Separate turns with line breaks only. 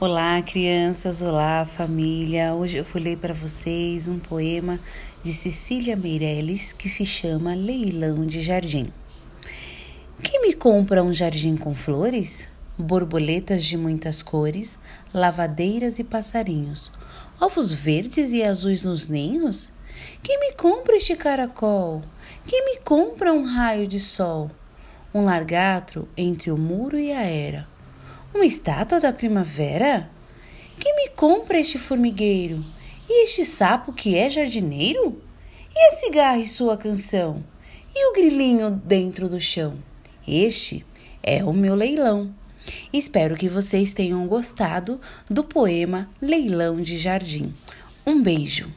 Olá, crianças, olá, família. Hoje eu vou ler para vocês um poema de Cecília Meirelles que se chama Leilão de Jardim. Quem me compra um jardim com flores? Borboletas de muitas cores, lavadeiras e passarinhos, ovos verdes e azuis nos ninhos? Quem me compra este caracol? Quem me compra um raio de sol? Um largatro entre o muro e a era uma estátua da primavera? Quem me compra este formigueiro? E este sapo que é jardineiro? E a cigarra e sua canção? E o grilinho dentro do chão? Este é o meu leilão. Espero que vocês tenham gostado do poema Leilão de Jardim. Um beijo.